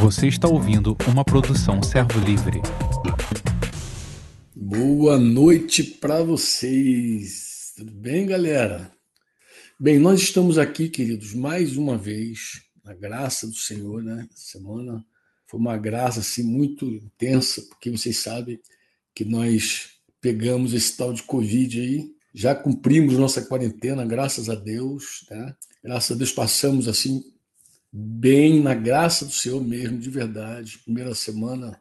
Você está ouvindo uma produção Servo Livre. Boa noite para vocês. Tudo bem, galera? Bem, nós estamos aqui, queridos, mais uma vez, na graça do Senhor, né? Semana foi uma graça assim muito intensa, porque vocês sabem que nós pegamos esse tal de Covid aí, já cumprimos nossa quarentena, graças a Deus, né? Graças a Deus passamos assim bem na graça do Senhor mesmo, de verdade. Primeira semana,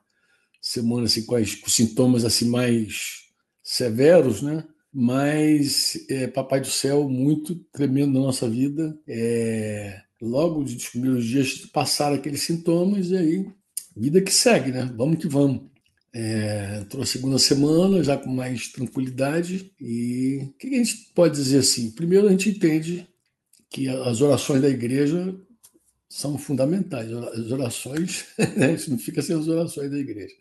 semana assim com, as, com sintomas assim mais severos, né? Mas é, Papai do Céu muito tremendo na nossa vida. É, logo dos primeiros dias passaram aqueles sintomas e aí vida que segue, né? Vamos que vamos. É, entrou a segunda semana já com mais tranquilidade e o que a gente pode dizer assim? Primeiro a gente entende que as orações da igreja são fundamentais. As orações, né? isso não fica sem as orações da igreja.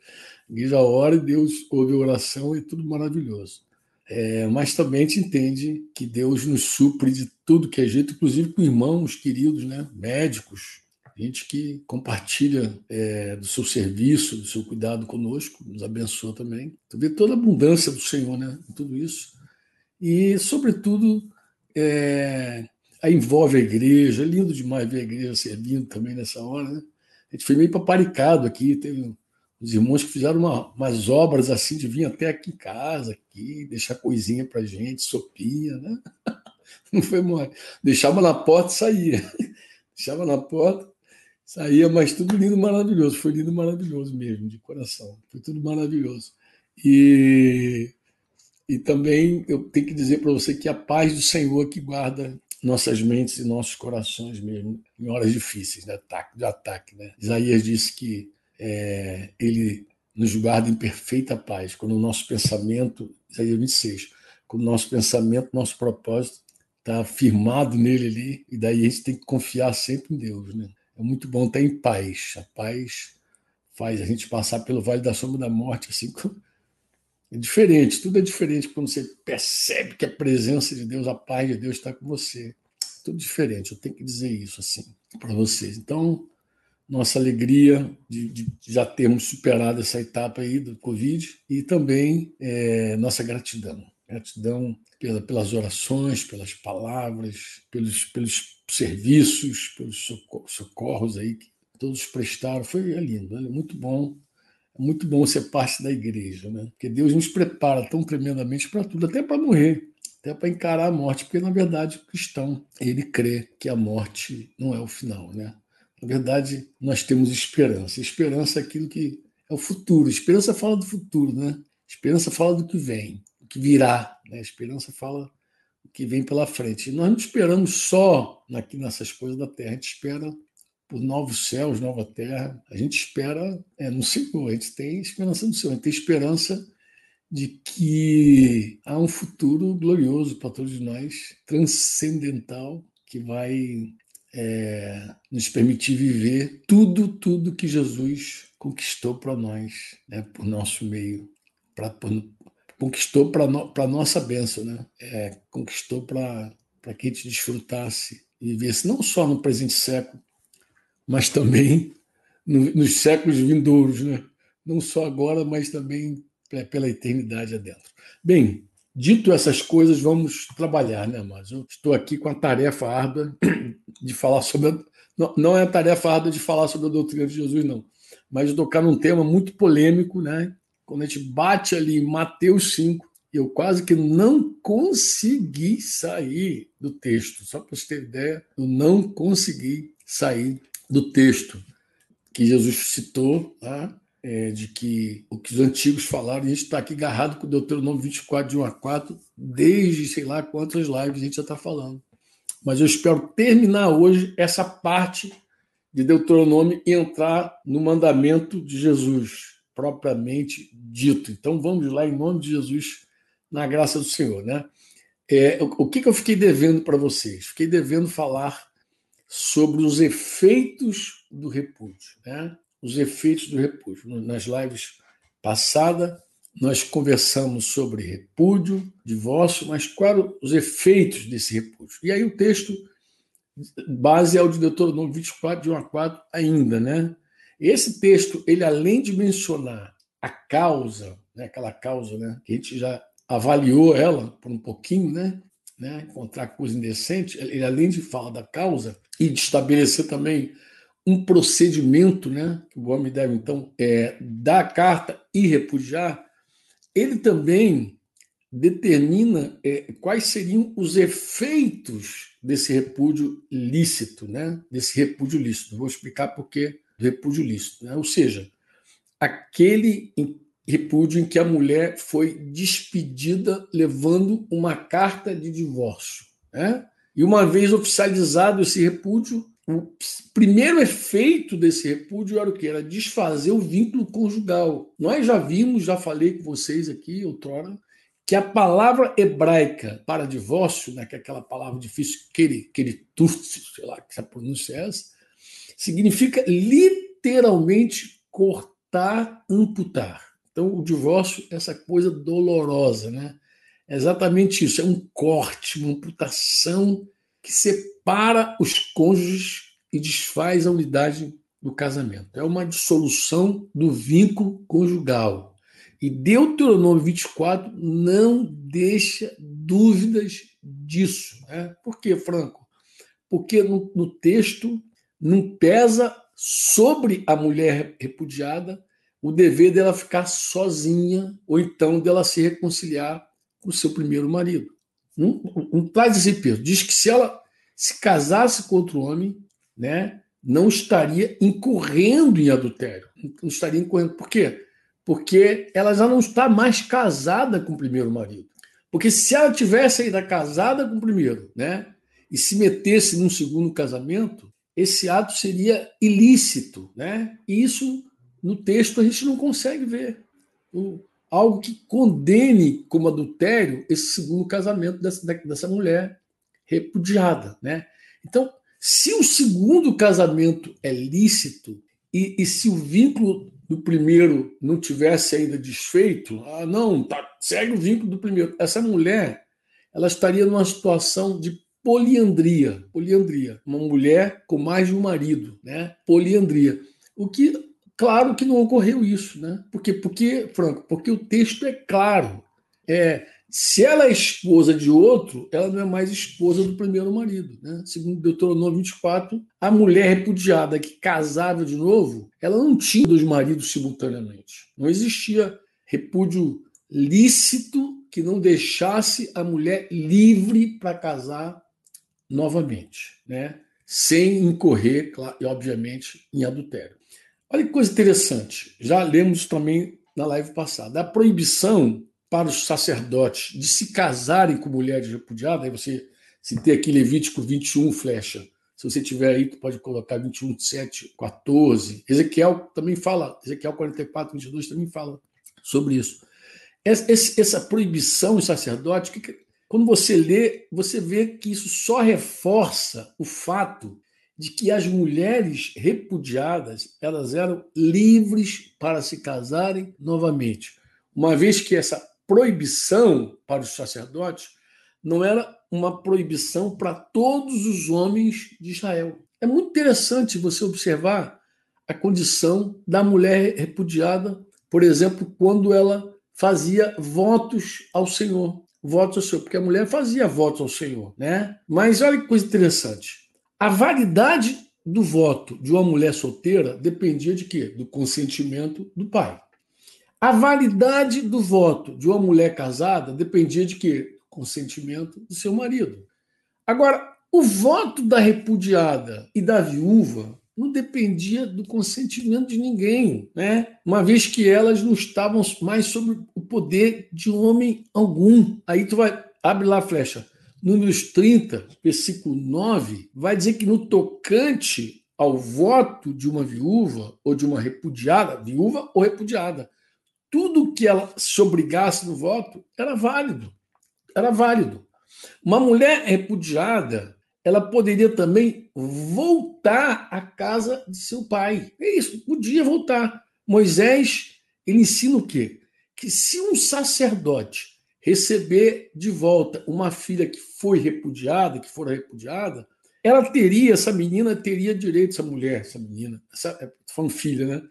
A igreja ora e Deus ouve a oração e tudo maravilhoso. É, mas também gente entende que Deus nos supre de tudo que é jeito, inclusive com irmãos queridos, né? médicos, gente que compartilha é, do seu serviço, do seu cuidado conosco, nos abençoa também. Tu vê toda a abundância do Senhor né? em tudo isso. E, sobretudo, é, Aí envolve a igreja, é lindo demais ver a igreja servindo também nessa hora. Né? A gente foi meio paparicado aqui, teve os irmãos que fizeram uma, umas obras assim, de vir até aqui em casa, aqui, deixar coisinha para gente, sopinha, né? Não foi mole. Deixava na porta e saía. Deixava na porta, saía, mas tudo lindo, maravilhoso. Foi lindo, maravilhoso mesmo, de coração. Foi tudo maravilhoso. E, e também eu tenho que dizer para você que a paz do Senhor que guarda nossas mentes e nossos corações mesmo em horas difíceis de ataque. De ataque né? Isaías disse que é, ele nos guarda em perfeita paz, quando o nosso pensamento, Isaías 26, quando o nosso pensamento, nosso propósito está firmado nele ali, e daí a gente tem que confiar sempre em Deus. Né? É muito bom estar em paz. A paz faz a gente passar pelo vale da sombra da morte, assim, é diferente, tudo é diferente quando você percebe que a presença de Deus, a paz de Deus está com você. Tudo diferente, eu tenho que dizer isso assim para vocês. Então, nossa alegria de, de, já termos superado essa etapa aí do Covid e também é, nossa gratidão. Gratidão pela, pelas orações, pelas palavras, pelos, pelos serviços, pelos socorros aí que todos prestaram. Foi lindo, é muito bom é muito bom ser parte da igreja, né? Porque Deus nos prepara tão tremendamente para tudo, até para morrer, até para encarar a morte, porque na verdade o cristão, ele crê que a morte não é o final, né? Na verdade, nós temos esperança. Esperança é aquilo que é o futuro. Esperança fala do futuro, né? Esperança fala do que vem, do que virá, né? Esperança fala do que vem pela frente. E nós não esperamos só aqui nessas coisas da terra, a gente espera por novos céus, nova terra. A gente espera é, no Senhor, a gente tem esperança no Senhor, a gente tem esperança de que há um futuro glorioso para todos nós, transcendental, que vai é, nos permitir viver tudo, tudo que Jesus conquistou para nós, né, por nosso meio, pra, por, conquistou para no, nossa bênção, né? É, conquistou para que a gente desfrutasse e vivesse não só no presente século, mas também no, nos séculos vindouros, né? não só agora, mas também pela eternidade adentro. Bem, dito essas coisas, vamos trabalhar, né, mas eu estou aqui com a tarefa árdua de falar sobre. A, não, não é a tarefa árdua de falar sobre a doutrina de Jesus, não, mas de tocar num tema muito polêmico, né? Quando a gente bate ali em Mateus 5, eu quase que não consegui sair do texto. Só para você ter ideia, eu não consegui sair do texto que Jesus citou, tá? é, de que o que os antigos falaram, a gente está aqui agarrado com o Deuteronômio 24, de 1 a 4, desde sei lá quantas lives a gente já está falando. Mas eu espero terminar hoje essa parte de Deuteronômio e entrar no mandamento de Jesus, propriamente dito. Então vamos lá, em nome de Jesus, na graça do Senhor. Né? É, o que, que eu fiquei devendo para vocês? Fiquei devendo falar sobre os efeitos do repúdio, né? Os efeitos do repúdio. Nas lives passadas, nós conversamos sobre repúdio, divórcio, mas quais os efeitos desse repúdio? E aí o texto base é o de Deuteronômio 24, de 1 a 4 ainda, né? Esse texto, ele além de mencionar a causa, né, aquela causa né, que a gente já avaliou ela por um pouquinho, né, né, encontrar coisa indecente, ele além de falar da causa e de estabelecer também um procedimento, né, que o homem deve então é, dar a carta e repudiar, ele também determina é, quais seriam os efeitos desse repúdio lícito, né? desse repúdio lícito. Vou explicar por que repúdio lícito. Né? Ou seja, aquele repúdio em que a mulher foi despedida levando uma carta de divórcio. Né? E uma vez oficializado esse repúdio, o primeiro efeito desse repúdio era o que? Era desfazer o vínculo conjugal. Nós já vimos, já falei com vocês aqui outrora, que a palavra hebraica para divórcio, né, que é aquela palavra difícil, keritutsi, sei lá que a pronúncia é essa, significa literalmente cortar, amputar. Então, o divórcio é essa coisa dolorosa, né? É exatamente isso, é um corte, uma amputação que separa os cônjuges e desfaz a unidade do casamento. É uma dissolução do vínculo conjugal. E Deuteronômio 24 não deixa dúvidas disso. Né? Por quê, Franco? Porque no, no texto não pesa sobre a mulher repudiada o dever dela ficar sozinha ou então dela se reconciliar com seu primeiro marido. Não, não traz esse peso. Diz que se ela se casasse com outro homem, né, não estaria incorrendo em adultério. Não estaria incorrendo. Por quê? porque ela já não está mais casada com o primeiro marido. Porque se ela tivesse ainda casada com o primeiro, né, e se metesse num segundo casamento, esse ato seria ilícito, né? E isso no texto a gente não consegue ver. O, algo que condene como adultério esse segundo casamento dessa, dessa mulher repudiada, né? Então, se o segundo casamento é lícito e, e se o vínculo do primeiro não tivesse ainda desfeito, ah, não, tá, segue o vínculo do primeiro. Essa mulher, ela estaria numa situação de poliandria, poliandria, uma mulher com mais de um marido, né? Poliandria. O que, claro que não ocorreu isso, né? Porque, porque, Franco, porque o texto é claro. É, se ela é esposa de outro, ela não é mais esposa do primeiro marido. Né? Segundo Deuteronômio 24, a mulher repudiada que casava de novo, ela não tinha dois maridos simultaneamente. Não existia repúdio lícito que não deixasse a mulher livre para casar novamente, né? sem incorrer, claro, obviamente, em adultério. Olha que coisa interessante, já lemos também na live passada. A proibição para os sacerdotes de se casarem com mulheres repudiadas, aí você citei aqui Levítico 21, flecha. Se você tiver aí, tu pode colocar 21, 7, 14. Ezequiel também fala, Ezequiel 44, 22 também fala sobre isso. Essa proibição do sacerdote, quando você lê, você vê que isso só reforça o fato de que as mulheres repudiadas elas eram livres para se casarem novamente, uma vez que essa proibição para os sacerdotes não era uma proibição para todos os homens de Israel. É muito interessante você observar a condição da mulher repudiada, por exemplo, quando ela fazia votos ao Senhor. Votos ao Senhor, porque a mulher fazia votos ao Senhor, né? Mas olha que coisa interessante. A validade do voto de uma mulher solteira dependia de quê? Do consentimento do pai. A validade do voto de uma mulher casada dependia de quê? Consentimento do seu marido. Agora, o voto da repudiada e da viúva não dependia do consentimento de ninguém, né? Uma vez que elas não estavam mais sob o poder de homem algum. Aí tu vai abre lá a flecha. Números 30, versículo 9, vai dizer que no tocante ao voto de uma viúva ou de uma repudiada, viúva ou repudiada, tudo que ela se obrigasse no voto era válido. Era válido. Uma mulher repudiada, ela poderia também voltar à casa de seu pai. É isso, podia voltar. Moisés, ele ensina o quê? Que se um sacerdote receber de volta uma filha que foi repudiada, que fora repudiada, ela teria, essa menina teria direito, essa mulher, essa menina, essa, é, falando filha, né?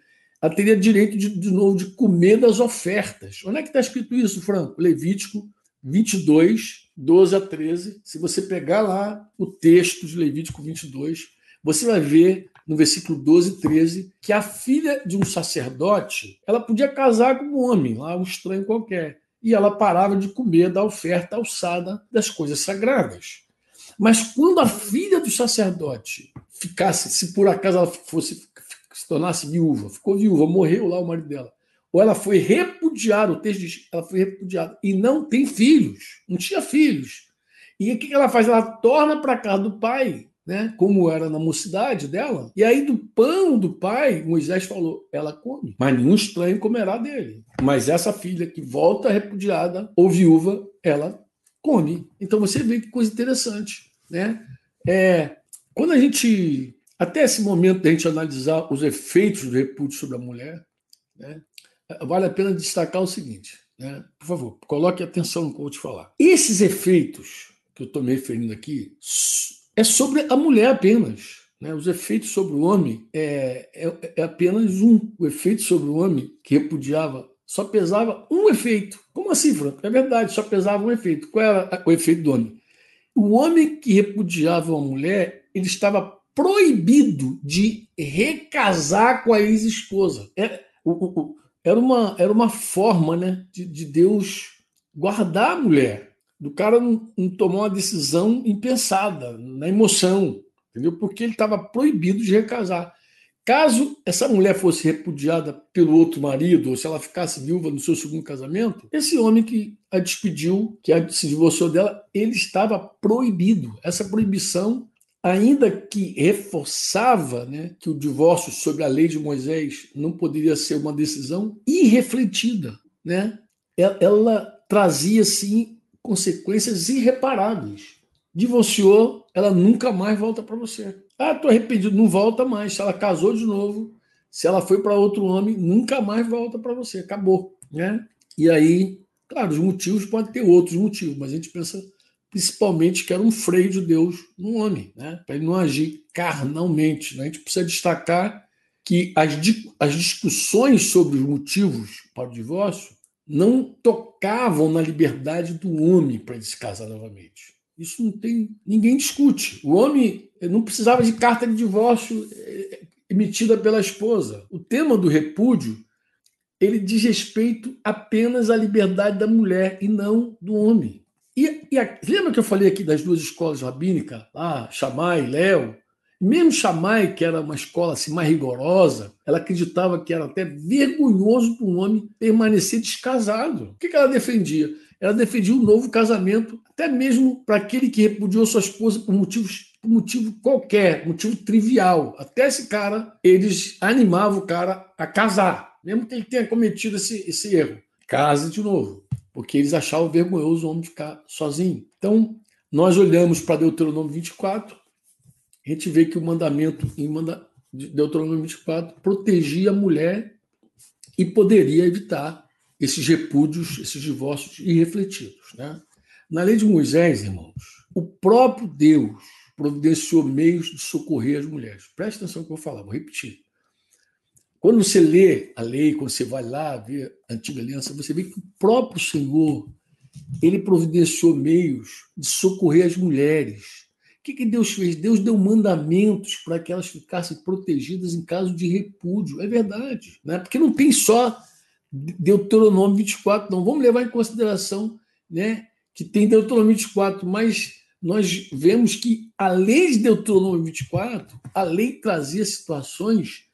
Ela teria direito de, de novo de comer das ofertas. Onde é que está escrito isso, Franco? Levítico 22, 12 a 13. Se você pegar lá o texto de Levítico 22, você vai ver no versículo 12 e 13 que a filha de um sacerdote ela podia casar com um homem, lá um estranho qualquer, e ela parava de comer da oferta alçada das coisas sagradas. Mas quando a filha do sacerdote ficasse, se por acaso ela fosse se tornasse viúva, ficou viúva, morreu lá o marido dela, ou ela foi repudiada, o texto diz, ela foi repudiada e não tem filhos, não tinha filhos. E o que ela faz? Ela torna para casa do pai, né? Como era na mocidade dela. E aí do pão do pai, Moisés falou, ela come, mas nenhum estranho comerá dele. Mas essa filha que volta repudiada ou viúva, ela come. Então você vê que coisa interessante, né? É, quando a gente até esse momento da gente analisar os efeitos do repúdio sobre a mulher, né, vale a pena destacar o seguinte, né, por favor, coloque atenção no que eu vou te falar. Esses efeitos que eu estou me referindo aqui é sobre a mulher apenas. Né? Os efeitos sobre o homem é, é, é apenas um. O efeito sobre o homem que repudiava só pesava um efeito. Como assim, Franco? É verdade, só pesava um efeito. Qual era o efeito do homem? O homem que repudiava uma mulher, ele estava proibido de recasar com a ex-esposa. Era, é, era, uma, era uma forma né, de, de Deus guardar a mulher. Do cara não, não tomou uma decisão impensada, na emoção, entendeu? Porque ele estava proibido de recasar. Caso essa mulher fosse repudiada pelo outro marido, ou se ela ficasse viúva no seu segundo casamento, esse homem que a despediu, que se divorciou dela, ele estava proibido. Essa proibição ainda que reforçava né, que o divórcio sobre a lei de Moisés não poderia ser uma decisão irrefletida. Né? Ela, ela trazia, sim, consequências irreparáveis. Divorciou, ela nunca mais volta para você. Ah, estou arrependido, não volta mais. Se ela casou de novo, se ela foi para outro homem, nunca mais volta para você. Acabou. Né? E aí, claro, os motivos podem ter outros motivos, mas a gente pensa principalmente que era um freio de Deus no homem, né? para ele não agir carnalmente. Né? A gente precisa destacar que as, as discussões sobre os motivos para o divórcio não tocavam na liberdade do homem para ele se casar novamente. Isso não tem. ninguém discute. O homem não precisava de carta de divórcio eh, emitida pela esposa. O tema do repúdio ele diz respeito apenas à liberdade da mulher e não do homem. E, e a, lembra que eu falei aqui das duas escolas rabínicas, lá, Shammai, Léo? Mesmo Shammai, que era uma escola assim, mais rigorosa, ela acreditava que era até vergonhoso para um homem permanecer descasado. O que, ela defendia? Ela defendia um novo casamento, até mesmo para aquele que repudiou sua esposa por motivos por motivo qualquer, motivo trivial. Até esse cara, eles animavam o cara a casar, mesmo que ele tenha cometido esse, esse erro. Case de novo porque eles achavam vergonhoso o homem ficar sozinho. Então, nós olhamos para Deuteronômio 24, a gente vê que o mandamento em Deuteronômio 24 protegia a mulher e poderia evitar esses repúdios, esses divórcios irrefletidos. Né? Na lei de Moisés, irmãos, o próprio Deus providenciou meios de socorrer as mulheres. Preste atenção no que eu vou falar, vou repetir. Quando você lê a lei, quando você vai lá ver a antiga aliança, você vê que o próprio Senhor ele providenciou meios de socorrer as mulheres. Que, que Deus fez? Deus deu mandamentos para que elas ficassem protegidas em caso de repúdio. É verdade, né? porque não tem só Deuteronômio 24, não. Vamos levar em consideração né, que tem Deuteronômio 24, mas nós vemos que, além de Deuteronômio 24, a lei trazia situações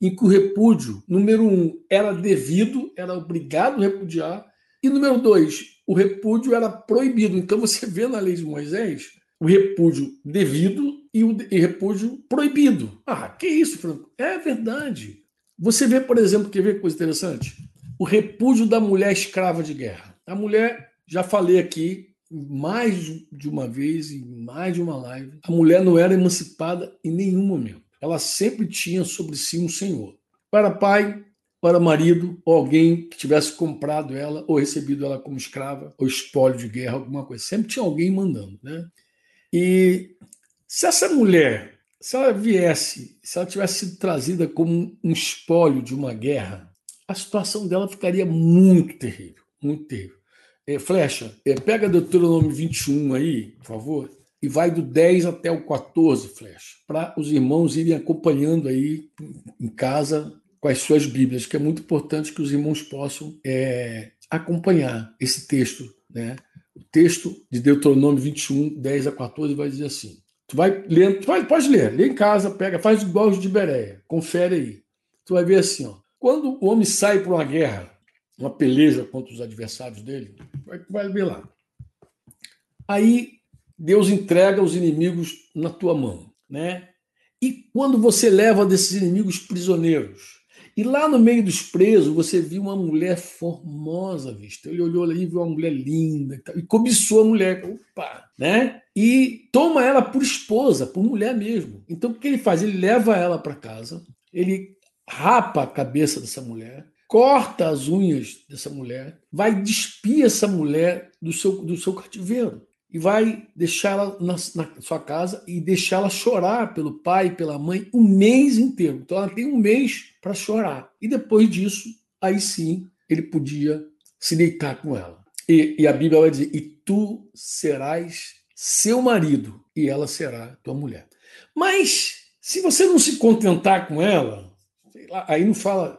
em que o repúdio, número um, era devido, era obrigado a repudiar, e número dois, o repúdio era proibido. Então você vê na lei de Moisés o repúdio devido e o repúdio proibido. Ah, que isso, Franco? É verdade. Você vê, por exemplo, quer ver coisa interessante? O repúdio da mulher escrava de guerra. A mulher, já falei aqui mais de uma vez, em mais de uma live, a mulher não era emancipada em nenhum momento ela sempre tinha sobre si um senhor. Para pai, para marido, ou alguém que tivesse comprado ela ou recebido ela como escrava ou espólio de guerra, alguma coisa. Sempre tinha alguém mandando, né? E Se essa mulher, se ela viesse, se ela tivesse sido trazida como um espólio de uma guerra, a situação dela ficaria muito terrível, muito terrível. É, Flecha, é, pega Deuteronômio 21 aí, por favor, e vai do 10 até o 14, Flecha, para os irmãos irem acompanhando aí em casa com as suas Bíblias, que é muito importante que os irmãos possam é, acompanhar esse texto. Né? O texto de Deuteronômio 21, 10 a 14 vai dizer assim: Tu vai ler, tu vai, pode ler, lê em casa, pega, faz igual os de Bereia, confere aí. Tu vai ver assim, ó. Quando o homem sai para uma guerra, uma peleja contra os adversários dele, vai, vai ver lá. Aí Deus entrega os inimigos na tua mão, né? E quando você leva desses inimigos prisioneiros, e lá no meio dos presos, você viu uma mulher formosa, vista. Ele olhou ali e viu uma mulher linda e, tal, e cobiçou a mulher. Opa, né? E toma ela por esposa, por mulher mesmo. Então o que ele faz? Ele leva ela para casa, ele rapa a cabeça dessa mulher, corta as unhas dessa mulher, vai despir essa mulher do seu, do seu cativeiro e vai deixá-la na, na, sua casa e deixá-la chorar pelo pai e pela mãe um mês inteiro. Então ela tem um mês para chorar. E depois disso, aí sim, ele podia se deitar com ela. E, e a Bíblia vai dizer: E tu serás seu marido, e ela será tua mulher. Mas se você não se contentar com ela, lá, aí não fala,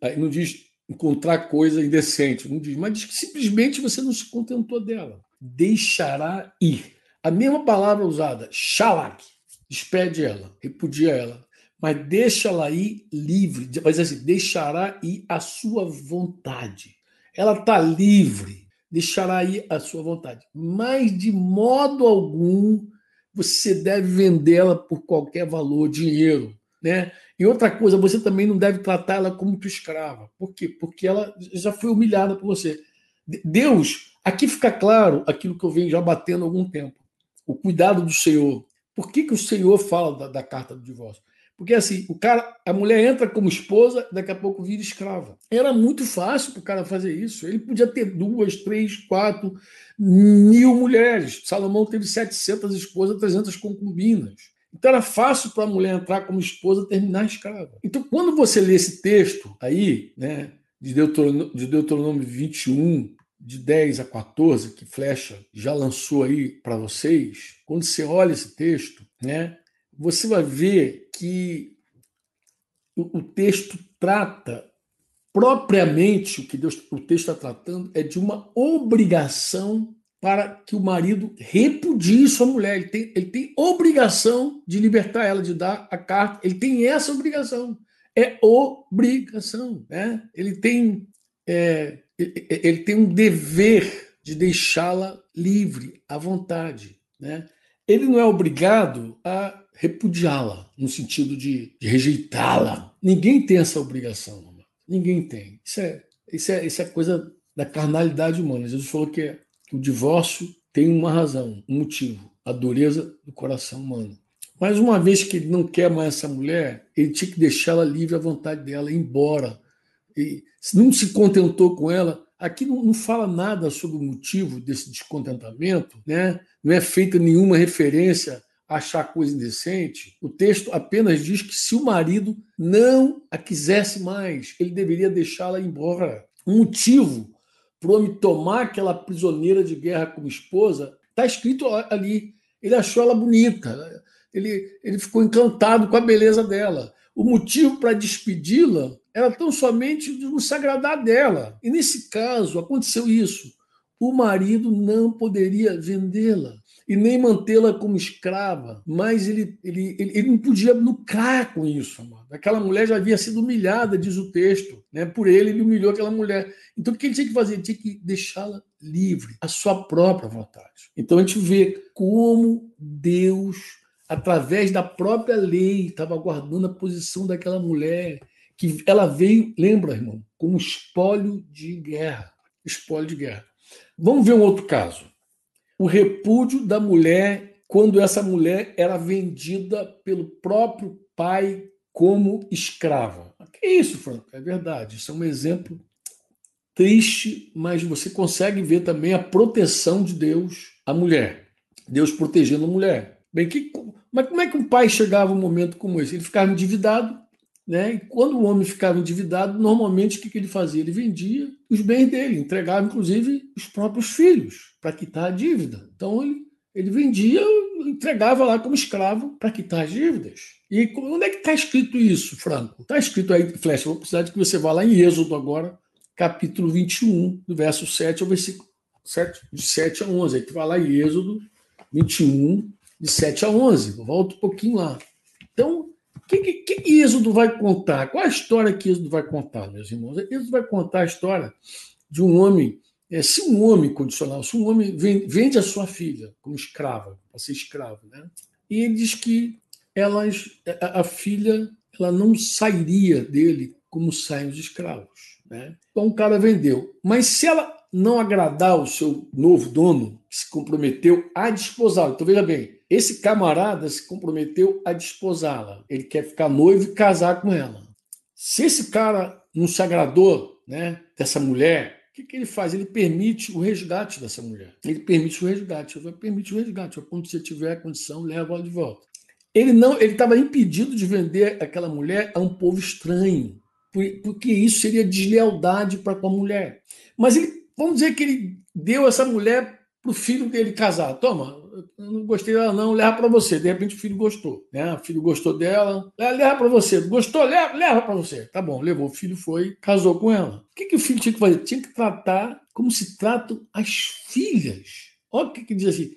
aí não diz encontrar coisa indecente, não diz, mas diz que simplesmente você não se contentou dela deixará ir. A mesma palavra usada, shalak, despede ela, repudia ela, mas deixa ela ir livre, mas assim, deixará ir a sua vontade. Ela está livre, deixará ir a sua vontade. Mas de modo algum você deve vendê-la por qualquer valor, dinheiro, né? E outra coisa, você também não deve tratá-la como tua escrava. Por quê? Porque ela já foi humilhada por você. Deus Aqui fica claro aquilo que eu venho já batendo há algum tempo. O cuidado do Senhor. Por que, que o Senhor fala da, da carta do divórcio? Porque assim, o cara, a mulher entra como esposa, daqui a pouco vira escrava. Era muito fácil para o cara fazer isso. Ele podia ter duas, três, quatro mil mulheres. Salomão teve 700 esposas, 300 concubinas. Então era fácil para a mulher entrar como esposa terminar escrava. Então, quando você lê esse texto aí, né, de Deuteronômio, de Deuteronômio 21, de 10 a 14 que Flecha já lançou aí para vocês, quando você olha esse texto, né, você vai ver que o, o texto trata propriamente o que Deus, o texto está tratando é de uma obrigação para que o marido repudie sua mulher. Ele tem, ele tem obrigação de libertar ela, de dar a carta. Ele tem essa obrigação. É obrigação. Né? Ele tem é, ele tem um dever de deixá-la livre, à vontade. Né? Ele não é obrigado a repudiá-la, no sentido de, de rejeitá-la. Ninguém tem essa obrigação, ninguém tem. Isso é, isso, é, isso é coisa da carnalidade humana. Jesus falou que, é, que o divórcio tem uma razão, um motivo, a dureza do coração humano. Mas uma vez que ele não quer mais essa mulher, ele tinha que deixá-la livre à vontade dela, ir embora, e não se contentou com ela. Aqui não, não, fala nada sobre o motivo desse descontentamento, né? não é feita nenhuma referência a achar coisa indecente. O texto apenas diz que se o marido não a quisesse mais, ele deveria deixá-la embora. O motivo para o homem tomar aquela prisioneira de guerra como esposa está escrito ali. Ele achou ela bonita, ele, ele ficou encantado com a beleza dela. O motivo para despedi-la era tão somente de não se agradar dela. E nesse caso, aconteceu isso. O marido não poderia vendê-la e nem mantê-la como escrava, mas ele, ele, ele, ele, não podia lucrar com isso. Amado. Aquela mulher já havia sido humilhada, diz o texto, né? por ele, ele humilhou aquela mulher. Então, o que ele tinha que fazer? Ele tinha que deixá-la livre, à sua própria vontade. Então, a gente vê como Deus, através da própria lei, estava guardando a posição daquela mulher que ela veio, lembra, irmão, como espólio de guerra. Espólio de guerra. Vamos ver um outro caso. O repúdio da mulher quando essa mulher era vendida pelo próprio pai como escrava. Que isso, Franco? É verdade. Isso é um exemplo triste, mas você consegue ver também a proteção de Deus à mulher. Deus protegendo a mulher. Bem, que Mas como é que um pai chegava a um momento como esse? Ele ficava endividado, né? E quando o homem ficava endividado, normalmente o que, ele fazia? Ele vendia os bens dele, entregava inclusive os próprios filhos para quitar a dívida. Então ele, ele vendia, entregava lá como escravo para quitar as dívidas. E onde é que está escrito isso, Franco? Está escrito aí, Flecha, vou precisar de que você vá lá em Êxodo agora, capítulo 21, do verso 7 ao versículo 7, de 7 a 11. Aí tu vai lá em Êxodo 21, de 7 a 11. Volta um pouquinho lá. Então, o que, que, que Êxodo vai contar? Qual a história que Êxodo vai contar, meus irmãos? Êxodo vai contar a história de um homem. É, se um homem condicional, se um homem vende a sua filha como escrava, para ser escravo, né? E ele diz que elas, a, a filha ela não sairia dele como saem os escravos. Né? Então o cara vendeu. Mas se ela não agradar o seu novo dono, que se comprometeu a desposá-lo. Então veja bem, esse camarada se comprometeu a desposá-la. Ele quer ficar noivo e casar com ela. Se esse cara não se agradou né, dessa mulher, o que, que ele faz? Ele permite o resgate dessa mulher. Ele permite o resgate. Ele permite o resgate. Quando você tiver condição, leva ela de volta. Ele não, ele estava impedido de vender aquela mulher a um povo estranho, porque isso seria deslealdade para com a mulher. Mas ele Vamos dizer que ele deu essa mulher para o filho dele casar. Toma, eu não gostei dela, não, leva para você. De repente o filho gostou. Né? O filho gostou dela, leva para você. Gostou? Leva, leva para você. Tá bom, levou. O filho foi, casou com ela. O que, que o filho tinha que fazer? Tinha que tratar como se tratam as filhas. Olha o que, que diz assim.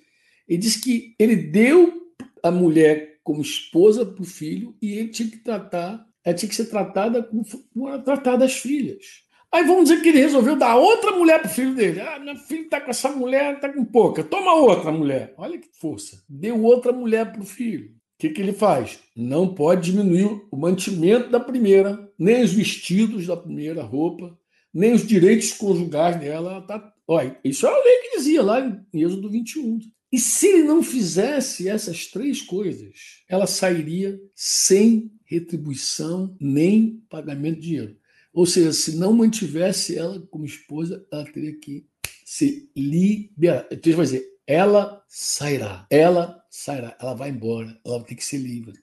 Ele diz que ele deu a mulher como esposa para o filho e ele tinha que tratar, ela tinha que ser tratada como, como tratada as filhas. Aí vamos dizer que ele resolveu dar outra mulher para o filho dele. Ah, meu filho está com essa mulher, está com pouca. Toma outra mulher. Olha que força. Deu outra mulher para o filho. O que, que ele faz? Não pode diminuir o mantimento da primeira, nem os vestidos da primeira roupa, nem os direitos conjugais dela. Tá... Olha, isso é a lei que dizia lá em Êxodo 21. E se ele não fizesse essas três coisas, ela sairia sem retribuição nem pagamento de dinheiro. Ou seja, se não mantivesse ela como esposa, ela teria que se liberar. Então, vai dizer, ela sairá. Ela sairá. Ela vai embora. Ela ter que ser livre.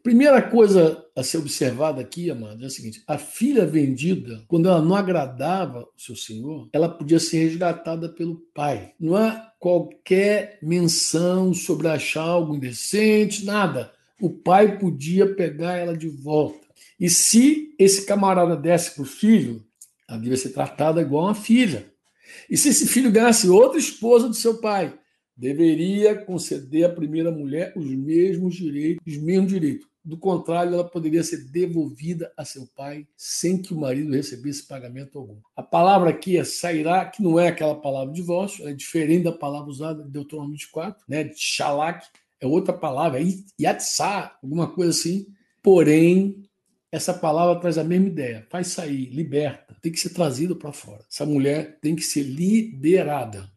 Primeira coisa a ser observada aqui, amado, é o seguinte: a filha vendida, quando ela não agradava o seu senhor, ela podia ser resgatada pelo pai. Não há qualquer menção sobre achar algo indecente, nada. O pai podia pegar ela de volta. E se esse camarada desse para o filho, ela devia ser tratada igual uma filha. E se esse filho ganhasse outra esposa do seu pai, deveria conceder à primeira mulher os mesmos direitos, os mesmos direitos. Do contrário, ela poderia ser devolvida a seu pai sem que o marido recebesse pagamento algum. A palavra aqui é sairá, que não é aquela palavra divórcio, é diferente da palavra usada em Deuteronômio 24, né, de shalak, é outra palavra, é yatsá, alguma coisa assim. Porém, essa palavra traz a mesma ideia. Faz sair, liberta, tem que ser trazido para fora. Essa mulher tem que ser liberada.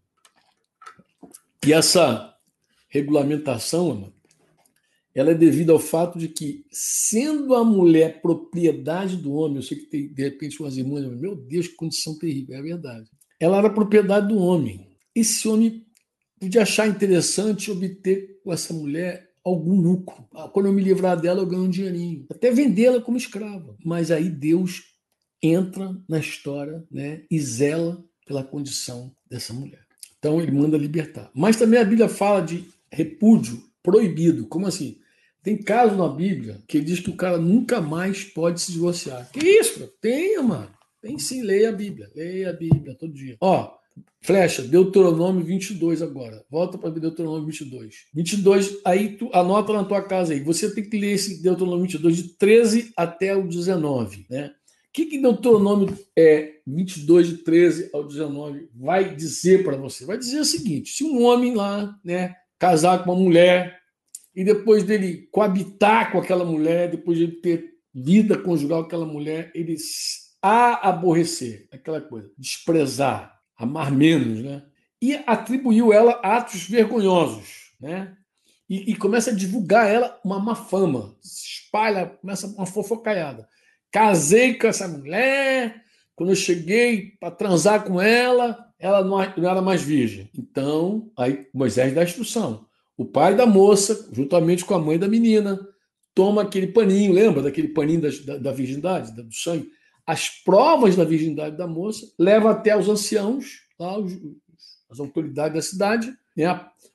E essa regulamentação, ela é devida ao fato de que, sendo a mulher propriedade do homem, eu sei que tem, de repente, umas irmãs, meu Deus, que condição terrível, é verdade. Ela era propriedade do homem. Esse homem podia achar interessante obter com essa mulher algum lucro. Ah, quando eu me livrar dela, eu ganho um dinheirinho. Até vendê-la como escrava. Mas aí Deus entra na história né, e zela pela condição dessa mulher. Então ele manda libertar. Mas também a Bíblia fala de repúdio proibido. Como assim? Tem caso na Bíblia que diz que o cara nunca mais pode se divorciar. Que isso? Tem, mano. Tem sim, leia a Bíblia. Leia a Bíblia todo dia. Ó, Flecha, Deuteronômio 22 agora. Volta para Deuteronômio 22. 22, aí tu anota na tua casa aí. Você tem que ler esse Deuteronômio 22 de 13 até o 19, né? O que, que Deuteronômio é, 22, de 13 ao 19 vai dizer para você? Vai dizer o seguinte: se um homem lá, né, casar com uma mulher e depois dele coabitar com aquela mulher, depois de ele ter vida conjugal com aquela mulher, ele a aborrecer, aquela coisa, desprezar, amar menos, né? E atribuiu ela atos vergonhosos, né? E, e, começa a divulgar ela uma má fama, se espalha, começa uma fofocaiada. Casei com essa mulher, quando eu cheguei para transar com ela, ela não, era mais virgem. Então, aí Moisés dá a instrução. o pai da moça, juntamente com a mãe da menina, toma aquele paninho, lembra daquele paninho da, da, da virgindade, do sangue? As provas da virgindade da moça, leva até os anciãos, lá, os, as autoridades da cidade. Né?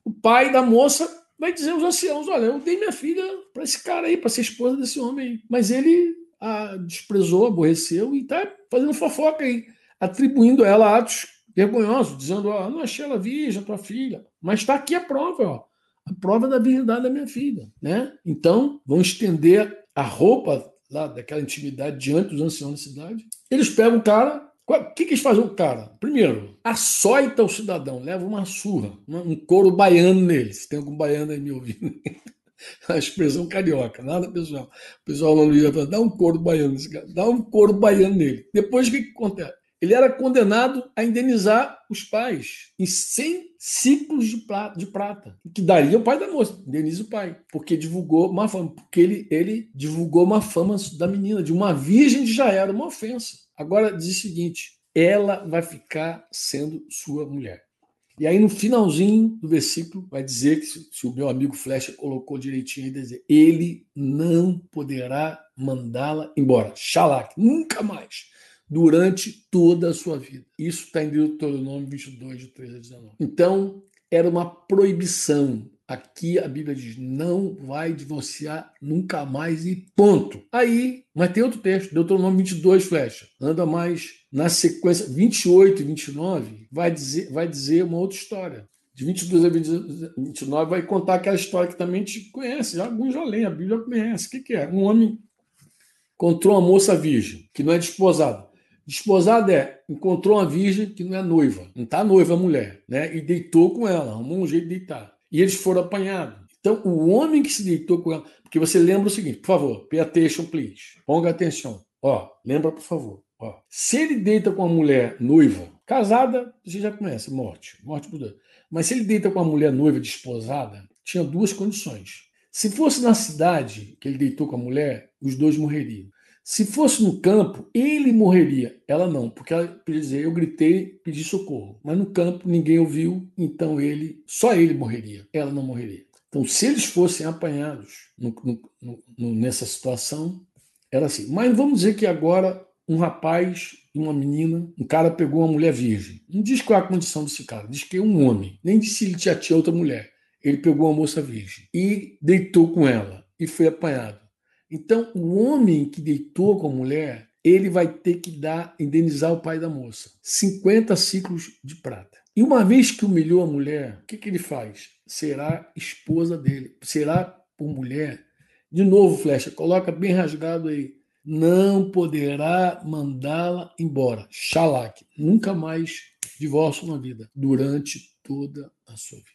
O pai da moça vai dizer aos anciãos: Olha, eu dei minha filha para esse cara aí, para ser esposa desse homem aí. Mas ele a desprezou, aborreceu e está fazendo fofoca aí, atribuindo a ela atos vergonhosos, dizendo: Ó, não achei ela virgem, tua filha. Mas está aqui a prova, ó a prova da virgindade da minha filha, né? Então, vão estender a roupa lá daquela intimidade diante dos anciãos da cidade. Eles pegam o cara. O que, que eles fazem com o cara? Primeiro, açoita o cidadão, leva uma surra, um couro baiano nele. Se tem algum baiano aí me ouvindo. a expressão carioca, nada pessoal. O pessoal lá no Rio dá um couro baiano, dá um couro baiano nele. Depois o que, que acontece? Ele era condenado a indenizar os pais em 100 ciclos de prata, de prata, que daria o pai da moça, indeniza o pai, porque divulgou uma fama, porque ele, ele divulgou uma fama da menina, de uma virgem já era uma ofensa. Agora diz o seguinte: ela vai ficar sendo sua mulher. E aí, no finalzinho do versículo, vai dizer que, se o meu amigo Flecha colocou direitinho, vai dizer: ele não poderá mandá-la embora. Shalak, nunca mais durante toda a sua vida. Isso está em Deuteronômio 22, de 13 a 19. Então, era uma proibição. Aqui a Bíblia diz: não vai divorciar nunca mais e ponto. Aí, mas tem outro texto, Deuteronômio 22, flecha. Anda mais na sequência 28 e 29, vai dizer, vai dizer uma outra história. De 22 a 29 vai contar aquela história que também te conhece, alguns já leem, a Bíblia conhece. O que, que é? Um homem encontrou uma moça virgem, que não é desposada. Desposada é, encontrou uma virgem que não é noiva, não está noiva a mulher, né? E deitou com ela, arrumou um jeito de deitar. E eles foram apanhados. Então, o homem que se deitou com ela, porque você lembra o seguinte, por favor, pay attention, please. Ponga atenção. Ó, lembra, por favor. Ó, se ele deita com uma mulher noiva, casada, você já conhece, morte, morte por Deus. Mas se ele deita com uma mulher noiva desposada, tinha duas condições. Se fosse na cidade que ele deitou com a mulher, os dois morreriam. Se fosse no campo, ele morreria. Ela não, porque ela eu gritei, pedi socorro. Mas no campo ninguém ouviu, então ele, só ele morreria. Ela não morreria. Então, se eles fossem apanhados no, no, no, nessa situação, era assim. Mas vamos dizer que agora um rapaz e uma menina, um cara pegou uma mulher virgem. Não diz qual é a condição desse cara, diz que é um homem. Nem disse se ele tinha outra mulher. Ele pegou uma moça virgem e deitou com ela e foi apanhado. Então, o homem que deitou com a mulher, ele vai ter que dar, indenizar o pai da moça. 50 ciclos de prata. E uma vez que humilhou a mulher, o que, que ele faz? Será esposa dele. Será por mulher. De novo, flecha, coloca bem rasgado aí. Não poderá mandá-la embora. Shalak. Nunca mais divórcio na vida. Durante toda a sua vida.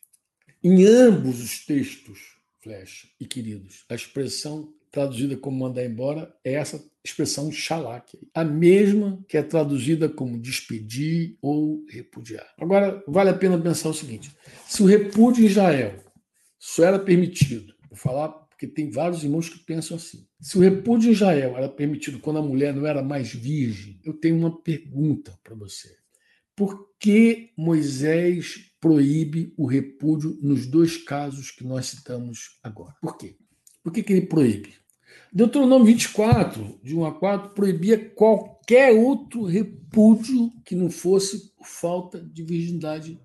Em ambos os textos, flecha e queridos, a expressão traduzida como mandar embora, é essa expressão shalak, a mesma que é traduzida como despedir ou repudiar. Agora, vale a pena pensar o seguinte: se o repúdio em Israel só era permitido, vou falar porque tem vários irmãos que pensam assim. Se o repúdio em Israel era permitido quando a mulher não era mais virgem, eu tenho uma pergunta para você. Por que Moisés proíbe o repúdio nos dois casos que nós citamos agora? Por quê? Por que, que ele proíbe? Deuteronômio 24, de 1 a 4, proibia qualquer outro repúdio que não fosse por falta de virgindade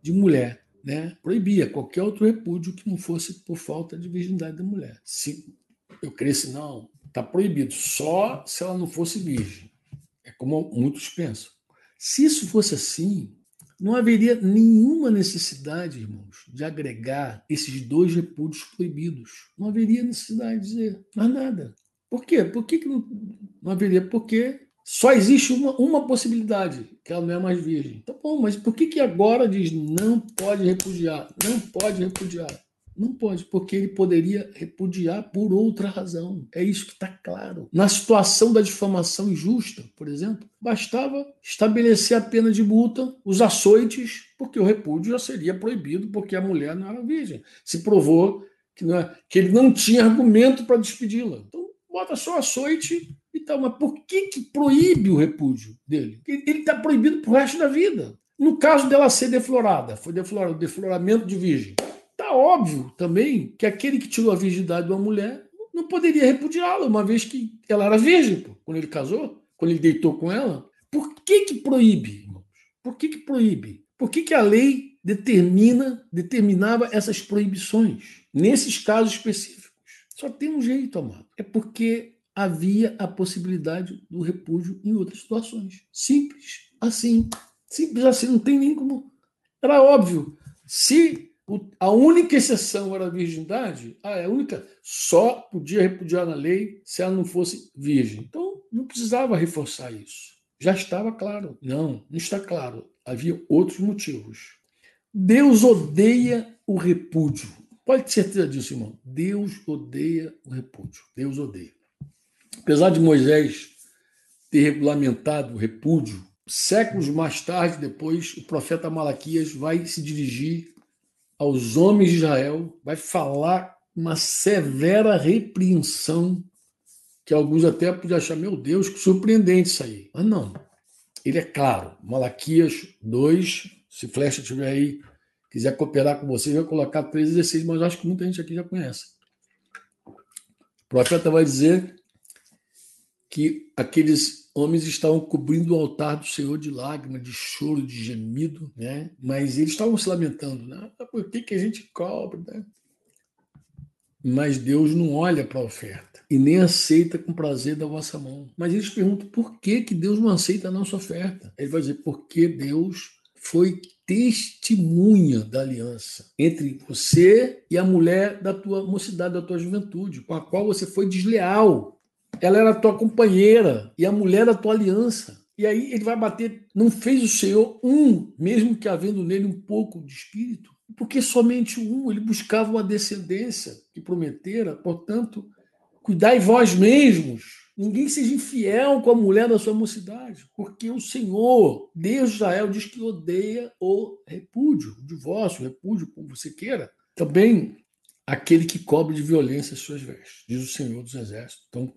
de mulher. Né? Proibia qualquer outro repúdio que não fosse por falta de virgindade da mulher. Se eu cresci, não, está proibido, só se ela não fosse virgem. É como muitos pensam. Se isso fosse assim, não haveria nenhuma necessidade, irmãos, de agregar esses dois repúdios proibidos. Não haveria necessidade de dizer mais nada. Por quê? Por que, que não, não haveria? Porque só existe uma, uma possibilidade, que ela não é mais virgem. Tá bom, mas por que, que agora diz não pode repudiar? Não pode repudiar. Não pode, porque ele poderia repudiar por outra razão. É isso que está claro. Na situação da difamação injusta, por exemplo, bastava estabelecer a pena de multa, os açoites, porque o repúdio já seria proibido, porque a mulher não era virgem. Se provou que, é, que ele não tinha argumento para despedi-la. Então, bota só açoite e tal. Mas por que, que proíbe o repúdio dele? Ele está proibido para o resto da vida. No caso dela ser deflorada, foi deflorado, defloramento de virgem. Óbvio também que aquele que tirou a virgindade de uma mulher não poderia repudiá-la, uma vez que ela era virgem pô, quando ele casou, quando ele deitou com ela. Por que que proíbe, irmãos? Por que que proíbe? Por que que a lei determina, determinava essas proibições nesses casos específicos? Só tem um jeito, amado. É porque havia a possibilidade do repúdio em outras situações. Simples assim. Simples assim, não tem nem como. Era óbvio. Se a única exceção era a virgindade, ah, é a única, só podia repudiar na lei se ela não fosse virgem. Então, não precisava reforçar isso. Já estava claro. Não, não está claro. Havia outros motivos. Deus odeia o repúdio. Pode ter certeza disso, irmão. Deus odeia o repúdio. Deus odeia. Apesar de Moisés ter regulamentado o repúdio, séculos mais tarde, depois, o profeta Malaquias vai se dirigir aos homens de Israel, vai falar uma severa repreensão, que alguns até podiam achar, meu Deus, que surpreendente isso aí. Mas não. Ele é claro. Malaquias 2, se Flecha estiver aí, quiser cooperar com vocês, vai colocar 3,16, mas acho que muita gente aqui já conhece. O profeta vai dizer que aqueles homens estavam cobrindo o altar do Senhor de lágrimas, de choro, de gemido, né? Mas eles estavam se lamentando, né? Ah, por que, que a gente cobra, né? Mas Deus não olha para a oferta e nem aceita com prazer da vossa mão. Mas eles perguntam por que, que Deus não aceita a nossa oferta. Ele vai dizer, porque Deus foi testemunha da aliança entre você e a mulher da tua mocidade, da tua juventude, com a qual você foi desleal. Ela era tua companheira e a mulher da tua aliança. E aí ele vai bater, não fez o Senhor um, mesmo que havendo nele um pouco de espírito, porque somente um, ele buscava uma descendência que prometera, portanto, cuidai vós mesmos. Ninguém seja infiel com a mulher da sua mocidade, porque o Senhor, Deus de Israel, diz que odeia o repúdio, o divórcio, o repúdio, como você queira. Também aquele que cobre de violência as suas vestes, diz o Senhor dos Exércitos. Então,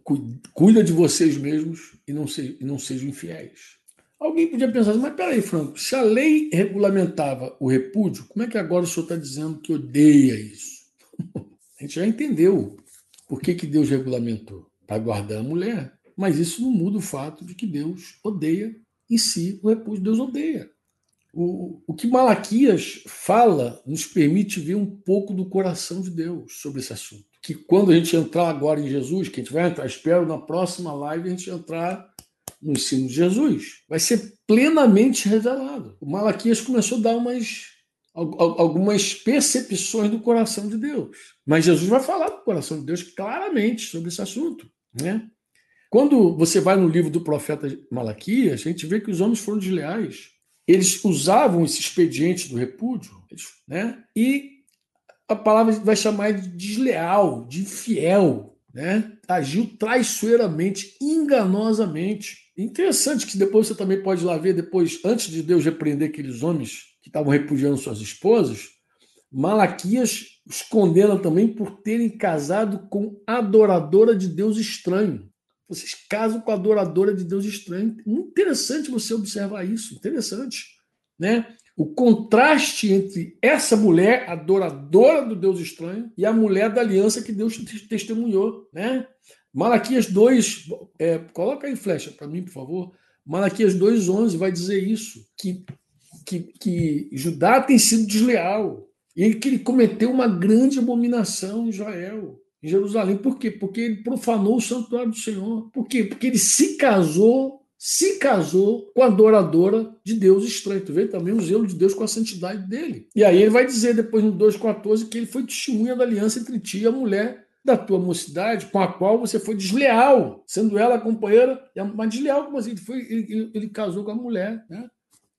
cuida de vocês mesmos e não, se, e não sejam infiéis. Alguém podia pensar, mas peraí, Franco, se a lei regulamentava o repúdio, como é que agora o senhor está dizendo que odeia isso? A gente já entendeu por que, que Deus regulamentou para guardar a mulher, mas isso não muda o fato de que Deus odeia em si o repúdio. Deus odeia. O, o que Malaquias fala nos permite ver um pouco do coração de Deus sobre esse assunto. Que quando a gente entrar agora em Jesus, que a gente vai entrar, espero na próxima live a gente entrar no ensino de Jesus, vai ser plenamente revelado. O Malaquias começou a dar umas algumas percepções do coração de Deus. Mas Jesus vai falar do coração de Deus claramente sobre esse assunto. Né? Quando você vai no livro do profeta Malaquias, a gente vê que os homens foram desleais eles usavam esse expediente do repúdio, né? E a palavra vai chamar de desleal, de infiel, né? Agiu traiçoeiramente, enganosamente. Interessante que depois você também pode ir lá ver, depois, antes de Deus repreender aqueles homens que estavam repudiando suas esposas, Malaquias os condena também por terem casado com adoradora de Deus estranho. Vocês casam com a adoradora de Deus estranho. Interessante você observar isso. Interessante. Né? O contraste entre essa mulher, adoradora do Deus estranho, e a mulher da aliança que Deus testemunhou. Né? Malaquias 2, é, coloca aí flecha para mim, por favor. Malaquias 2,11 vai dizer isso: que, que, que Judá tem sido desleal e que ele cometeu uma grande abominação em Israel em Jerusalém. Por quê? Porque ele profanou o santuário do Senhor. Por quê? Porque ele se casou, se casou com a adoradora de Deus estranho. Tu vê também o zelo de Deus com a santidade dele. E aí ele vai dizer depois no 2,14 que ele foi testemunha da aliança entre ti e a mulher da tua mocidade, com a qual você foi desleal, sendo ela a companheira, mas desleal como assim? Ele, foi, ele, ele casou com a mulher, né?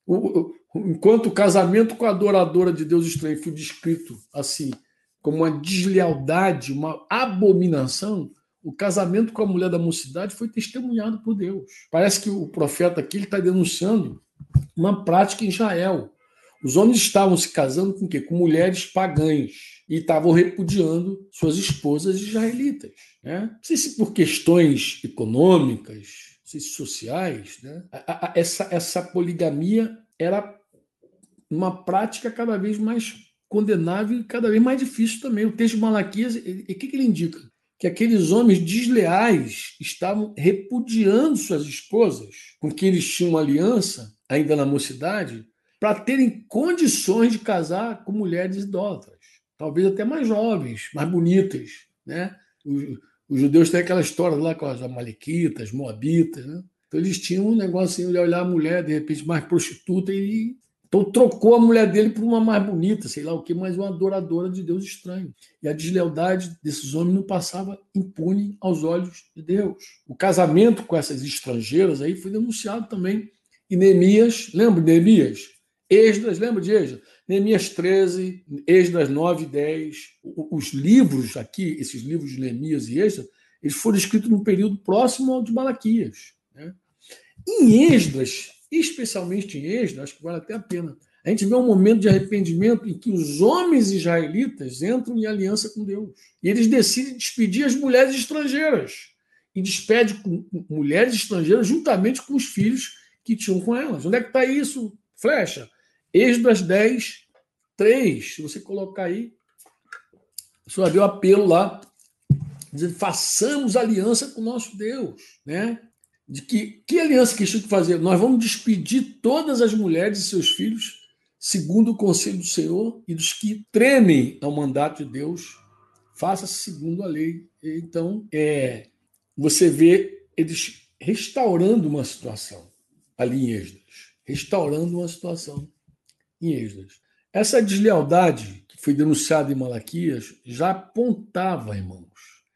O, o, enquanto o casamento com a adoradora de Deus estranho foi descrito assim, como uma deslealdade, uma abominação, o casamento com a mulher da mocidade foi testemunhado por Deus. Parece que o profeta aqui está denunciando uma prática em Israel. Os homens estavam se casando com quê? Com mulheres pagãs e estavam repudiando suas esposas israelitas. Né? Não sei se por questões econômicas, sei se sociais, né? essa, essa poligamia era uma prática cada vez mais condenável e cada vez mais difícil também. O texto de Malaquias, o que, que ele indica? Que aqueles homens desleais estavam repudiando suas esposas, com quem eles tinham aliança, ainda na mocidade, para terem condições de casar com mulheres idólatras, talvez até mais jovens, mais bonitas. Né? Os, os judeus têm aquela história lá com as amalequitas, moabitas. Né? Então eles tinham um negócio assim, de olhar a mulher, de repente, mais prostituta e então trocou a mulher dele por uma mais bonita, sei lá o que, mas uma adoradora de Deus estranho. E a deslealdade desses homens não passava impune aos olhos de Deus. O casamento com essas estrangeiras aí foi denunciado também em Neemias, lembra de Neemias? Esdras, lembra de Esdras? Neemias 13, Esdras 9 e 10. Os livros aqui, esses livros de Neemias e Esdras, eles foram escritos num período próximo ao de Malaquias. Né? Em Esdras, especialmente em Êxodo, acho que vale até a pena. A gente vê um momento de arrependimento em que os homens israelitas entram em aliança com Deus. E eles decidem despedir as mulheres estrangeiras. E despede mulheres estrangeiras juntamente com os filhos que tinham com elas. Onde é que está isso? Flecha. Êxodo 10, 3. Se você colocar aí, você vai ver o apelo lá, dizendo: façamos aliança com o nosso Deus. Né? De que que aliança que eles tinham que fazer? Nós vamos despedir todas as mulheres e seus filhos, segundo o conselho do Senhor, e dos que tremem ao mandato de Deus, faça segundo a lei. Então, é, você vê eles restaurando uma situação ali em Esdras, restaurando uma situação em Esdras. Essa deslealdade que foi denunciada em Malaquias já apontava, irmãos,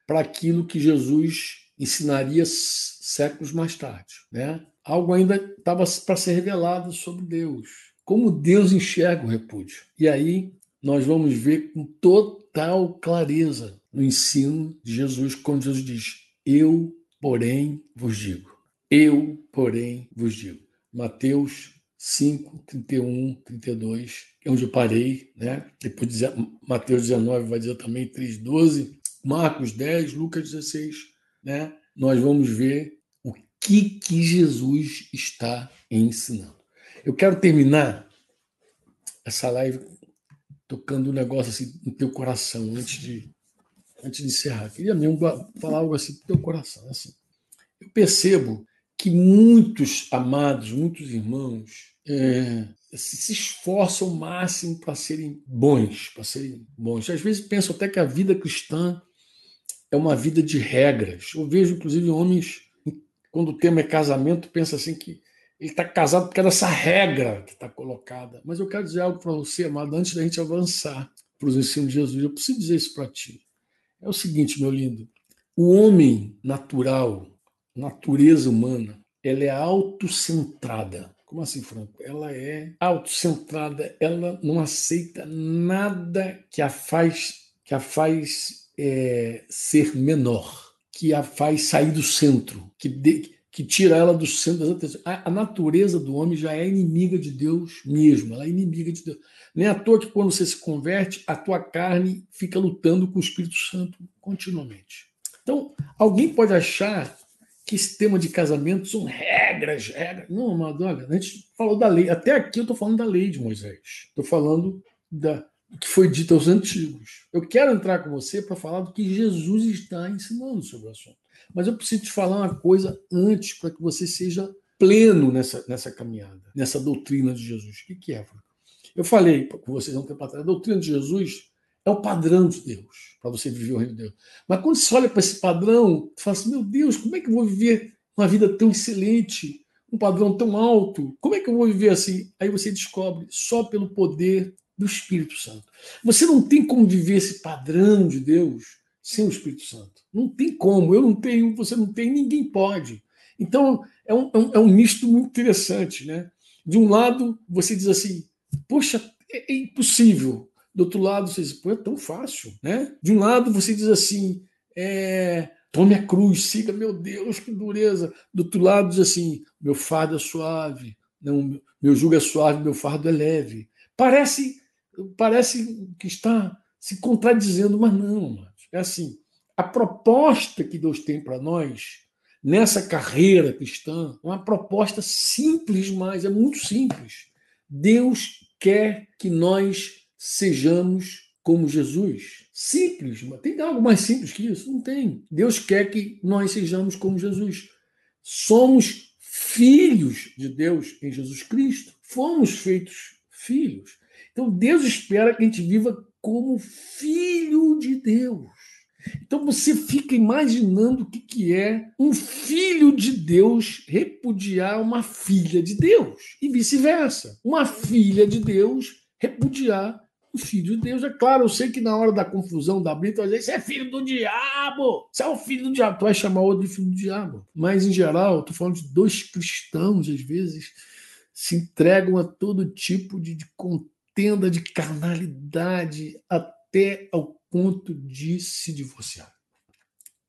para aquilo que Jesus ensinaria séculos mais tarde. Né? Algo ainda estava para ser revelado sobre Deus. Como Deus enxerga o repúdio. E aí nós vamos ver com total clareza no ensino de Jesus, quando Jesus diz: Eu, porém, vos digo. Eu, porém, vos digo. Mateus 5, 31, 32, é onde eu parei, né? Depois de Mateus 19 vai dizer também 3, 12, Marcos 10, Lucas 16, né? Nós vamos ver que, que Jesus está ensinando. Eu quero terminar essa live tocando um negócio assim no teu coração antes de antes de encerrar. Queria mesmo falar algo assim no teu coração. Assim, eu percebo que muitos amados, muitos irmãos é, se esforçam o máximo para serem bons, para serem bons. Às vezes penso até que a vida cristã é uma vida de regras. Eu vejo, inclusive, homens quando o tema é casamento, pensa assim que ele está casado porque é dessa regra que está colocada. Mas eu quero dizer algo para você, amado, antes da gente avançar para os ensinos de Jesus. Eu preciso dizer isso para ti. É o seguinte, meu lindo. O homem natural, natureza humana, ela é autocentrada. Como assim, Franco? Ela é autocentrada, ela não aceita nada que a faz, que a faz é, ser menor que a faz sair do centro, que, de, que tira ela do centro. A, a, natureza do homem já é inimiga de Deus mesmo, ela é inimiga de Deus. Nem à toa que quando você se converte, a tua carne fica lutando com o Espírito Santo continuamente. Então, alguém pode achar que esse tema de casamento são regras, regras. Não, amado, olha, a gente falou da lei. Até aqui eu estou falando da lei de Moisés. Estou falando da, que foi dito aos antigos. Eu quero entrar com você para falar do que Jesus está ensinando sobre o assunto. Mas eu preciso te falar uma coisa antes para que você seja pleno nessa, nessa caminhada, nessa doutrina de Jesus. O que, que é? Eu falei com vocês há um tempo atrás, a doutrina de Jesus é o padrão de Deus para você viver o reino de Deus. Mas quando você olha para esse padrão, você fala assim: meu Deus, como é que eu vou viver uma vida tão excelente, um padrão tão alto? Como é que eu vou viver assim? Aí você descobre só pelo poder do Espírito Santo. Você não tem como viver esse padrão de Deus sem o Espírito Santo. Não tem como. Eu não tenho, você não tem, ninguém pode. Então, é um, é um, é um misto muito interessante. Né? De um lado, você diz assim, poxa, é, é impossível. Do outro lado, você diz, pô, é tão fácil. Né? De um lado, você diz assim, é, tome a cruz, siga, meu Deus, que dureza. Do outro lado, diz assim, meu fardo é suave, não, meu jugo é suave, meu fardo é leve. Parece parece que está se contradizendo, mas não. É assim, a proposta que Deus tem para nós nessa carreira cristã é uma proposta simples, mas é muito simples. Deus quer que nós sejamos como Jesus. Simples, mas tem algo mais simples que isso? Não tem. Deus quer que nós sejamos como Jesus. Somos filhos de Deus em Jesus Cristo. Fomos feitos filhos. Então Deus espera que a gente viva como filho de Deus. Então você fica imaginando o que, que é um filho de Deus repudiar uma filha de Deus e vice-versa. Uma filha de Deus repudiar o filho de Deus. É claro, eu sei que na hora da confusão da briga, vai dizer, você é filho do diabo, você é o filho do diabo, tu vai chamar outro de filho do diabo. Mas, em geral, estou falando de dois cristãos, às vezes, se entregam a todo tipo de, de contenda, de carnalidade, até ao ponto de se divorciar,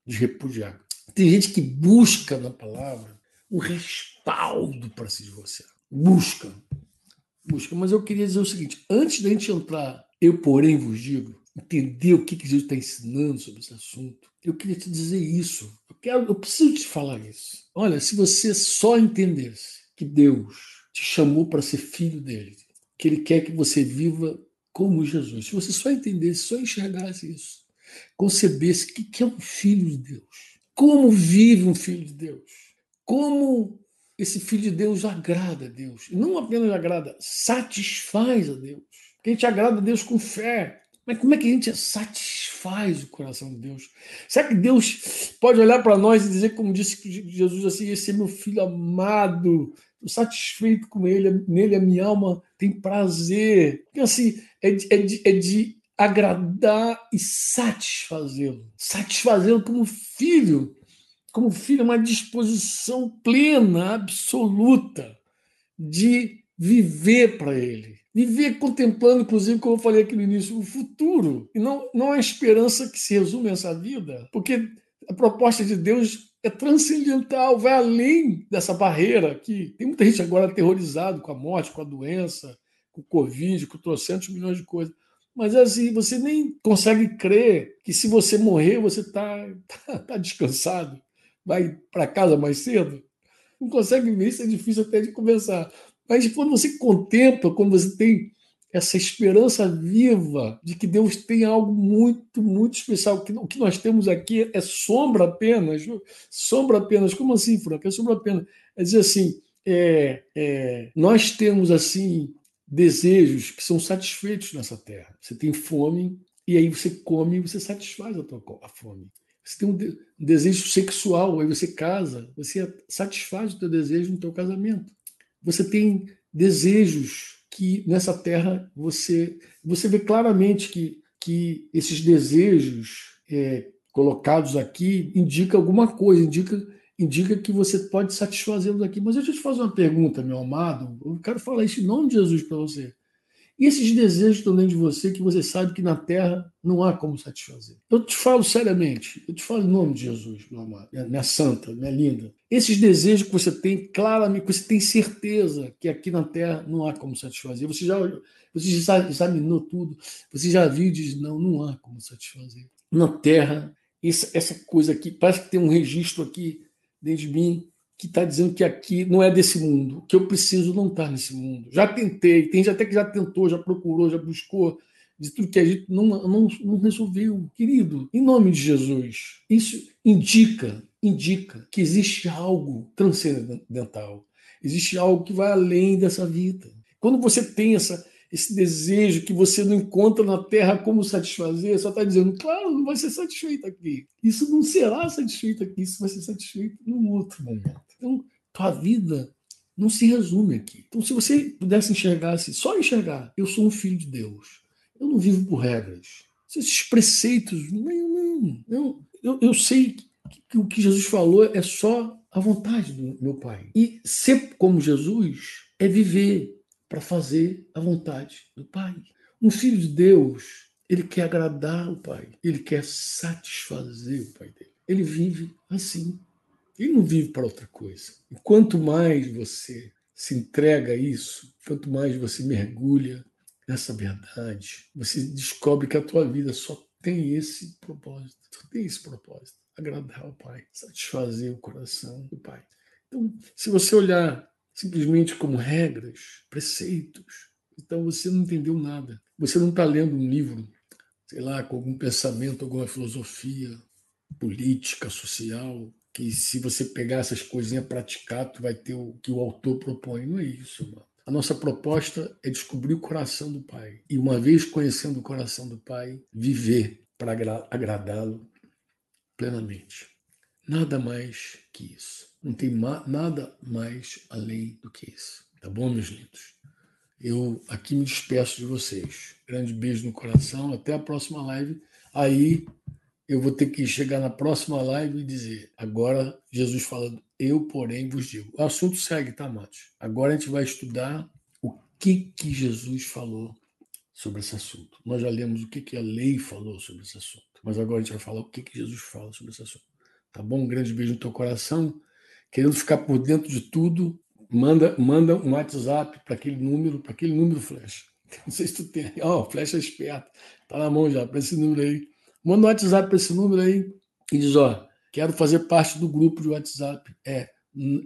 de repudiar. Tem gente que busca na palavra um respaldo para se divorciar. Busca. Busca. Mas eu queria dizer o seguinte: antes da gente entrar, eu, porém, vos digo, entender o que, que Jesus está ensinando sobre esse assunto, eu queria te dizer isso. Eu, quero, eu preciso te falar isso. Olha, se você só entendesse que Deus te chamou para ser filho dele, que ele quer que você viva como Jesus. Se você só entendesse, só enxergasse isso, concebesse o que é um filho de Deus, como vive um filho de Deus, como esse filho de Deus agrada a Deus, e não apenas agrada, satisfaz a Deus. Que a gente agrada a Deus com fé. Mas como é que a gente satisfaz o coração de Deus? Será que Deus pode olhar para nós e dizer, como disse Jesus assim, esse é meu filho amado, estou satisfeito com ele, nele a minha alma tem prazer. Porque assim, é de, é de, é de agradar e satisfazê-lo. Satisfazê-lo como filho, como filho, uma disposição plena, absoluta de viver para ele. Viver contemplando, inclusive, como eu falei aqui no início, o futuro. E não, não a esperança que se resume a essa vida, porque a proposta de Deus é transcendental, vai além dessa barreira que tem muita gente agora aterrorizada com a morte, com a doença, com o Covid, com trocentos milhões de coisas. Mas assim, você nem consegue crer que se você morrer, você está tá, tá descansado, vai para casa mais cedo. Não consegue ver, isso é difícil até de conversar. Mas quando você contempla, quando você tem essa esperança viva de que Deus tem algo muito, muito especial. O que nós temos aqui é sombra apenas. Sombra apenas. Como assim, Franca? É sombra apenas. É dizer assim, é, é, nós temos assim desejos que são satisfeitos nessa terra. Você tem fome e aí você come e você satisfaz a tua a fome. Você tem um, de, um desejo sexual, aí você casa, você satisfaz o teu desejo no teu casamento. Você tem desejos que nessa terra você você vê claramente que, que esses desejos é, colocados aqui indica alguma coisa, indica indica que você pode satisfazê-los aqui. Mas eu te fazer uma pergunta, meu amado. Eu quero falar isso em nome de Jesus para você. E esses desejos dentro de você que você sabe que na terra não há como satisfazer. Eu te falo seriamente, eu te falo em nome de Jesus, meu amado, minha santa, minha linda. Esses desejos que você tem, claramente, que você tem certeza que aqui na terra não há como satisfazer. Você já, você já examinou tudo, você já viu e diz: não, não há como satisfazer. Na terra, essa, essa coisa aqui, parece que tem um registro aqui dentro de mim que está dizendo que aqui não é desse mundo, que eu preciso não estar tá nesse mundo. Já tentei, tem gente até que já tentou, já procurou, já buscou, de tudo que a gente não, não, não resolveu. Querido, em nome de Jesus, isso indica, indica que existe algo transcendental, existe algo que vai além dessa vida. Quando você tem essa, esse desejo que você não encontra na terra como satisfazer, só está dizendo, claro, não vai ser satisfeito aqui. Isso não será satisfeito aqui, isso vai ser satisfeito num outro momento. Então, tua vida não se resume aqui. Então, se você pudesse enxergar assim, só enxergar, eu sou um filho de Deus, eu não vivo por regras. Esses preceitos, não, não, não. Eu, eu sei que, que o que Jesus falou é só a vontade do meu Pai. E ser como Jesus é viver para fazer a vontade do Pai. Um filho de Deus, ele quer agradar o Pai, ele quer satisfazer o Pai dele. Ele vive assim. Ele não vive para outra coisa. E quanto mais você se entrega a isso, quanto mais você mergulha nessa verdade, você descobre que a tua vida só tem esse propósito, só tem esse propósito, agradar ao Pai, satisfazer o coração do Pai. Então, se você olhar simplesmente como regras, preceitos. Então você não entendeu nada. você não está lendo um livro, sei lá, com algum pensamento, alguma filosofia política, social, que se você pegar essas coisinhas praticar, tu vai ter o que o autor propõe. Não é isso, mano. A nossa proposta é descobrir o coração do Pai. E uma vez conhecendo o coração do Pai, viver para agradá-lo plenamente. Nada mais que isso. Não tem ma nada mais além do que isso. Tá bom, meus lindos? Eu aqui me despeço de vocês. Grande beijo no coração. Até a próxima live. Aí eu vou ter que chegar na próxima live e dizer: agora Jesus falando, eu, porém, vos digo. O assunto segue, tá, Matos? Agora a gente vai estudar o que, que Jesus falou sobre esse assunto. Nós já lemos o que, que a lei falou sobre esse assunto. Mas agora a gente vai falar o que, que Jesus fala sobre esse assunto. Tá bom? Um grande beijo no teu coração. Querendo ficar por dentro de tudo, manda, manda um WhatsApp para aquele número, para aquele número flash. Não sei se tu tem. Ó, oh, flecha é esperto. Tá na mão já, para esse número aí. Manda um WhatsApp para esse número aí e diz: ó, quero fazer parte do grupo de WhatsApp. É,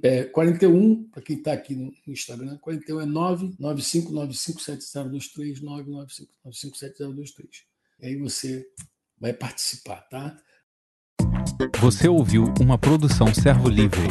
é 41, para quem está aqui no Instagram, 41 é 995957023, 995957023. E aí você vai participar, tá? Você ouviu uma produção Servo Livre.